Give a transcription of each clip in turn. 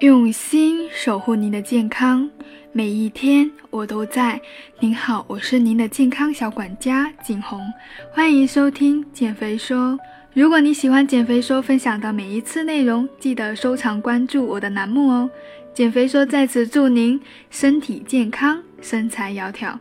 用心守护您的健康，每一天我都在。您好，我是您的健康小管家景红，欢迎收听减肥说。如果你喜欢减肥说分享的每一次内容，记得收藏关注我的栏目哦。减肥说在此祝您身体健康，身材窈窕。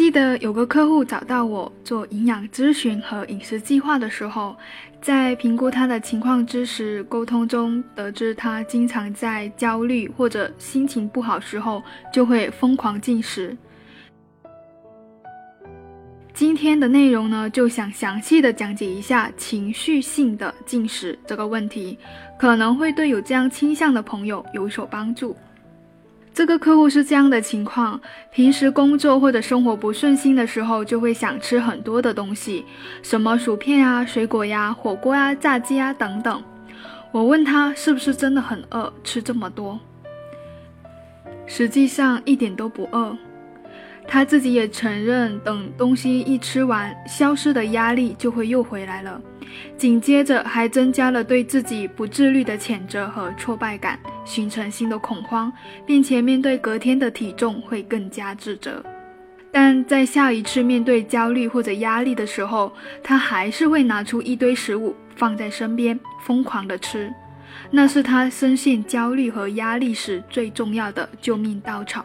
记得有个客户找到我做营养咨询和饮食计划的时候，在评估他的情况之时，沟通中得知他经常在焦虑或者心情不好时候就会疯狂进食。今天的内容呢，就想详细的讲解一下情绪性的进食这个问题，可能会对有这样倾向的朋友有所帮助。这个客户是这样的情况：平时工作或者生活不顺心的时候，就会想吃很多的东西，什么薯片啊、水果呀、火锅啊、炸鸡啊等等。我问他是不是真的很饿，吃这么多？实际上一点都不饿。他自己也承认，等东西一吃完，消失的压力就会又回来了。紧接着还增加了对自己不自律的谴责和挫败感，形成新的恐慌，并且面对隔天的体重会更加自责。但在下一次面对焦虑或者压力的时候，他还是会拿出一堆食物放在身边，疯狂的吃。那是他深陷焦虑和压力时最重要的救命稻草。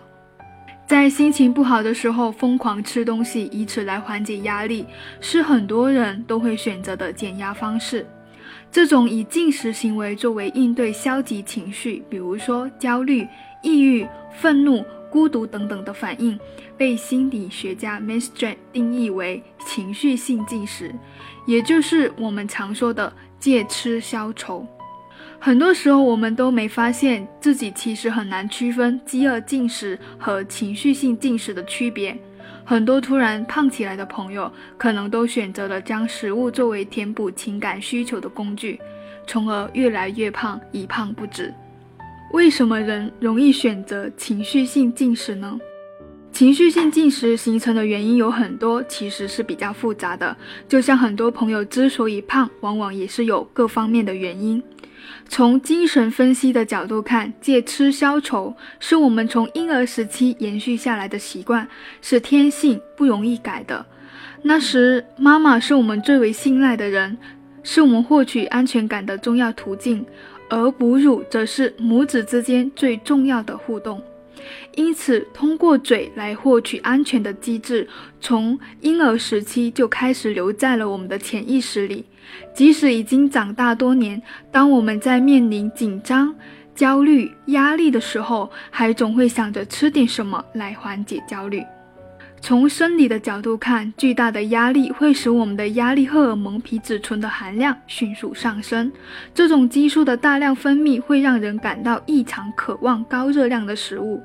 在心情不好的时候疯狂吃东西，以此来缓解压力，是很多人都会选择的减压方式。这种以进食行为作为应对消极情绪，比如说焦虑、抑郁、愤怒、孤独等等的反应，被心理学家 m a s t r a 定义为情绪性进食，也就是我们常说的借吃消愁。很多时候，我们都没发现自己其实很难区分饥饿进食和情绪性进食的区别。很多突然胖起来的朋友，可能都选择了将食物作为填补情感需求的工具，从而越来越胖，一胖不止。为什么人容易选择情绪性进食呢？情绪性进食形成的原因有很多，其实是比较复杂的。就像很多朋友之所以胖，往往也是有各方面的原因。从精神分析的角度看，借吃消愁是我们从婴儿时期延续下来的习惯，是天性，不容易改的。那时，妈妈是我们最为信赖的人，是我们获取安全感的重要途径，而哺乳则是母子之间最重要的互动。因此，通过嘴来获取安全的机制，从婴儿时期就开始留在了我们的潜意识里。即使已经长大多年，当我们在面临紧张、焦虑、压力的时候，还总会想着吃点什么来缓解焦虑。从生理的角度看，巨大的压力会使我们的压力荷尔蒙皮质醇的含量迅速上升，这种激素的大量分泌会让人感到异常渴望高热量的食物。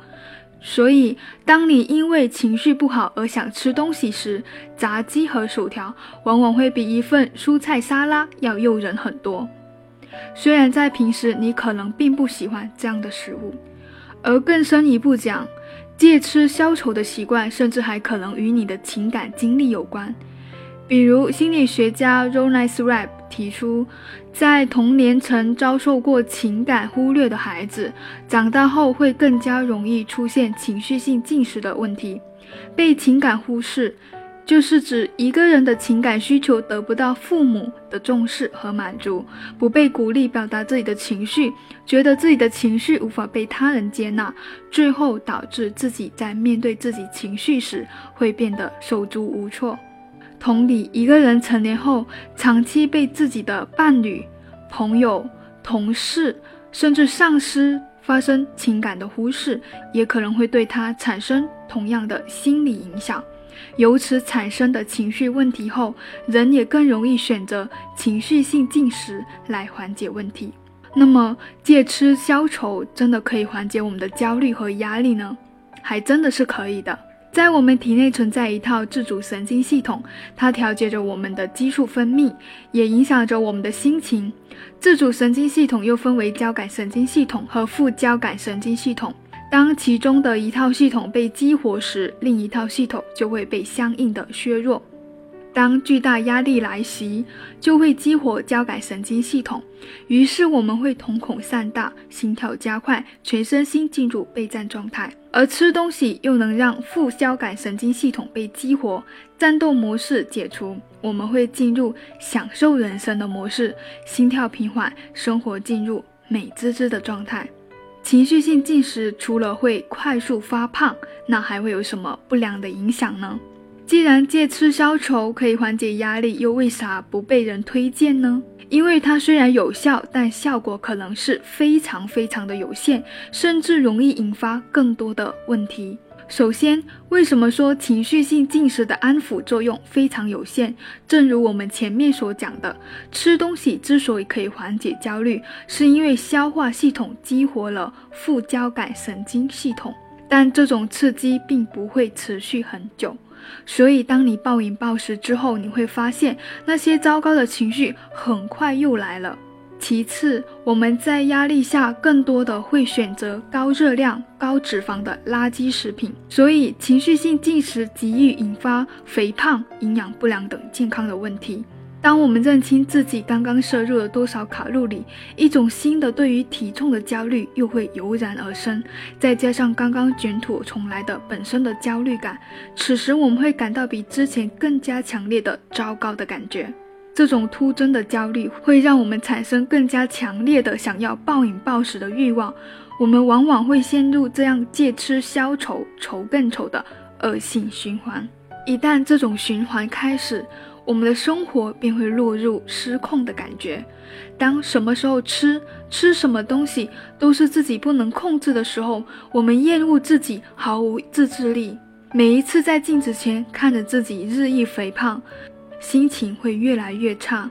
所以，当你因为情绪不好而想吃东西时，炸鸡和薯条往往会比一份蔬菜沙拉要诱人很多。虽然在平时你可能并不喜欢这样的食物，而更深一步讲，借吃消愁的习惯，甚至还可能与你的情感经历有关。比如，心理学家 Ronis Rap 提出，在童年曾遭受过情感忽略的孩子，长大后会更加容易出现情绪性进食的问题。被情感忽视，就是指一个人的情感需求得不到父母的重视和满足，不被鼓励表达自己的情绪，觉得自己的情绪无法被他人接纳，最后导致自己在面对自己情绪时会变得手足无措。同理，一个人成年后，长期被自己的伴侣、朋友、同事，甚至上司发生情感的忽视，也可能会对他产生同样的心理影响。由此产生的情绪问题后，人也更容易选择情绪性进食来缓解问题。那么，借吃消愁真的可以缓解我们的焦虑和压力呢？还真的是可以的。在我们体内存在一套自主神经系统，它调节着我们的激素分泌，也影响着我们的心情。自主神经系统又分为交感神经系统和副交感神经系统。当其中的一套系统被激活时，另一套系统就会被相应的削弱。当巨大压力来袭，就会激活交感神经系统，于是我们会瞳孔散大、心跳加快、全身心进入备战状态。而吃东西又能让副交感神经系统被激活，战斗模式解除，我们会进入享受人生的模式，心跳平缓，生活进入美滋滋的状态。情绪性进食除了会快速发胖，那还会有什么不良的影响呢？既然借吃消愁可以缓解压力，又为啥不被人推荐呢？因为它虽然有效，但效果可能是非常非常的有限，甚至容易引发更多的问题。首先，为什么说情绪性进食的安抚作用非常有限？正如我们前面所讲的，吃东西之所以可以缓解焦虑，是因为消化系统激活了副交感神经系统，但这种刺激并不会持续很久。所以，当你暴饮暴食之后，你会发现那些糟糕的情绪很快又来了。其次，我们在压力下更多的会选择高热量、高脂肪的垃圾食品，所以情绪性进食极易引发肥胖、营养不良等健康的问题。当我们认清自己刚刚摄入了多少卡路里，一种新的对于体重的焦虑又会油然而生。再加上刚刚卷土重来的本身的焦虑感，此时我们会感到比之前更加强烈的糟糕的感觉。这种突增的焦虑会让我们产生更加强烈的想要暴饮暴食的欲望。我们往往会陷入这样借吃消愁，愁更愁的恶性循环。一旦这种循环开始，我们的生活便会落入失控的感觉。当什么时候吃、吃什么东西都是自己不能控制的时候，我们厌恶自己，毫无自制力。每一次在镜子前看着自己日益肥胖，心情会越来越差。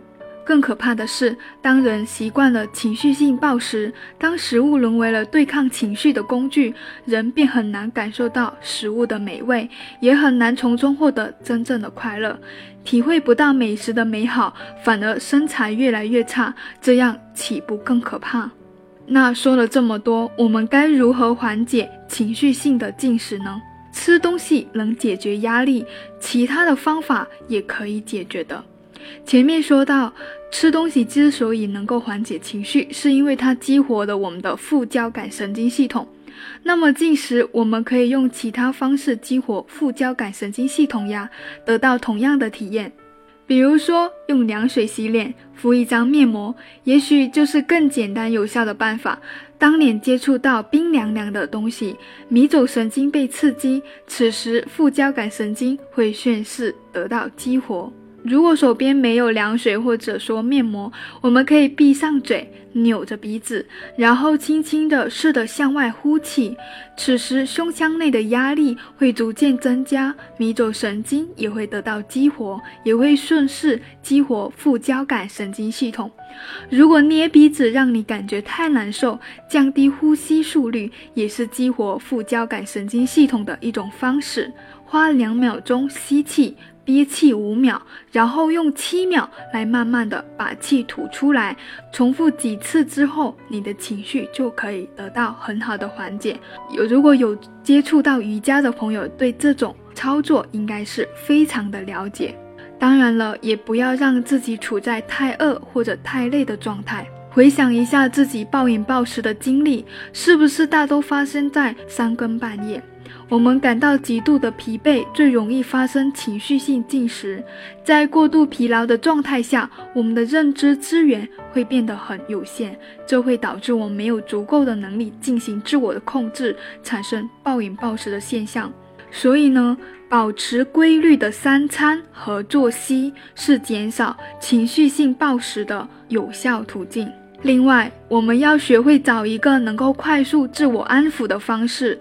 更可怕的是，当人习惯了情绪性暴食，当食物沦为了对抗情绪的工具，人便很难感受到食物的美味，也很难从中获得真正的快乐，体会不到美食的美好，反而身材越来越差，这样岂不更可怕？那说了这么多，我们该如何缓解情绪性的进食呢？吃东西能解决压力，其他的方法也可以解决的。前面说到，吃东西之所以能够缓解情绪，是因为它激活了我们的副交感神经系统。那么进食，我们可以用其他方式激活副交感神经系统呀，得到同样的体验。比如说，用凉水洗脸，敷一张面膜，也许就是更简单有效的办法。当脸接触到冰凉凉的东西，迷走神经被刺激，此时副交感神经会顺势得到激活。如果手边没有凉水或者说面膜，我们可以闭上嘴，扭着鼻子，然后轻轻地试着向外呼气。此时胸腔内的压力会逐渐增加，迷走神经也会得到激活，也会顺势激活副交感神经系统。如果捏鼻子让你感觉太难受，降低呼吸速率也是激活副交感神经系统的一种方式。花两秒钟吸气。憋气五秒，然后用七秒来慢慢的把气吐出来，重复几次之后，你的情绪就可以得到很好的缓解。有如果有接触到瑜伽的朋友，对这种操作应该是非常的了解。当然了，也不要让自己处在太饿或者太累的状态。回想一下自己暴饮暴食的经历，是不是大都发生在三更半夜？我们感到极度的疲惫，最容易发生情绪性进食。在过度疲劳的状态下，我们的认知资源会变得很有限，这会导致我们没有足够的能力进行自我的控制，产生暴饮暴食的现象。所以呢，保持规律的三餐和作息是减少情绪性暴食的有效途径。另外，我们要学会找一个能够快速自我安抚的方式。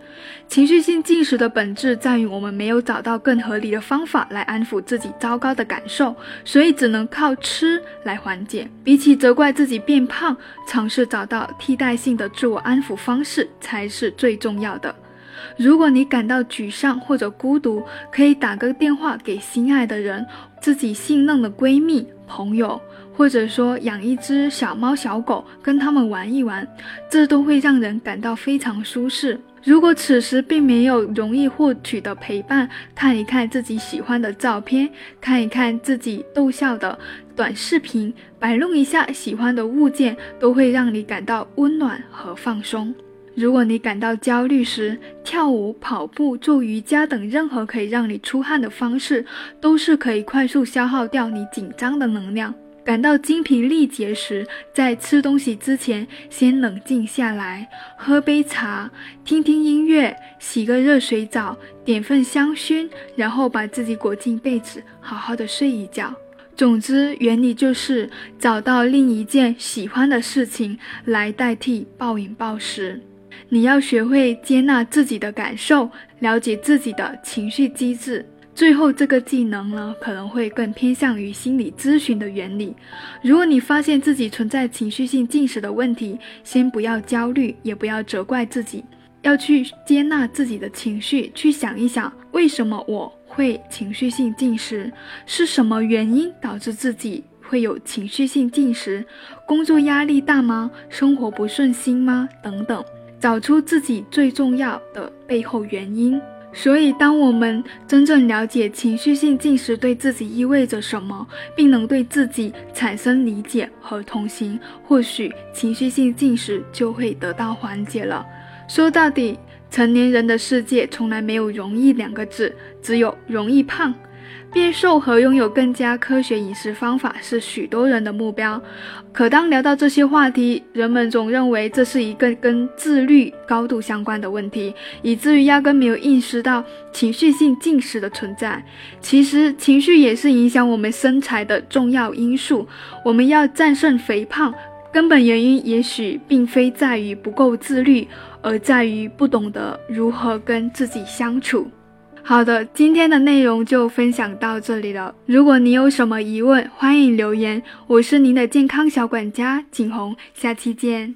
情绪性进食的本质在于我们没有找到更合理的方法来安抚自己糟糕的感受，所以只能靠吃来缓解。比起责怪自己变胖，尝试找到替代性的自我安抚方式才是最重要的。如果你感到沮丧或者孤独，可以打个电话给心爱的人、自己信任的闺蜜、朋友。或者说养一只小猫小狗，跟它们玩一玩，这都会让人感到非常舒适。如果此时并没有容易获取的陪伴，看一看自己喜欢的照片，看一看自己逗笑的短视频，摆弄一下喜欢的物件，都会让你感到温暖和放松。如果你感到焦虑时，跳舞、跑步、做瑜伽等任何可以让你出汗的方式，都是可以快速消耗掉你紧张的能量。感到精疲力竭时，在吃东西之前，先冷静下来，喝杯茶，听听音乐，洗个热水澡，点份香薰，然后把自己裹进被子，好好的睡一觉。总之，原理就是找到另一件喜欢的事情来代替暴饮暴食。你要学会接纳自己的感受，了解自己的情绪机制。最后，这个技能呢，可能会更偏向于心理咨询的原理。如果你发现自己存在情绪性进食的问题，先不要焦虑，也不要责怪自己，要去接纳自己的情绪，去想一想，为什么我会情绪性进食？是什么原因导致自己会有情绪性进食？工作压力大吗？生活不顺心吗？等等，找出自己最重要的背后原因。所以，当我们真正了解情绪性进食对自己意味着什么，并能对自己产生理解和同情，或许情绪性进食就会得到缓解了。说到底，成年人的世界从来没有容易两个字，只有容易胖。变瘦和拥有更加科学饮食方法是许多人的目标。可当聊到这些话题，人们总认为这是一个跟自律高度相关的问题，以至于压根没有意识到情绪性进食的存在。其实，情绪也是影响我们身材的重要因素。我们要战胜肥胖，根本原因也许并非在于不够自律，而在于不懂得如何跟自己相处。好的，今天的内容就分享到这里了。如果你有什么疑问，欢迎留言。我是您的健康小管家景红，下期见。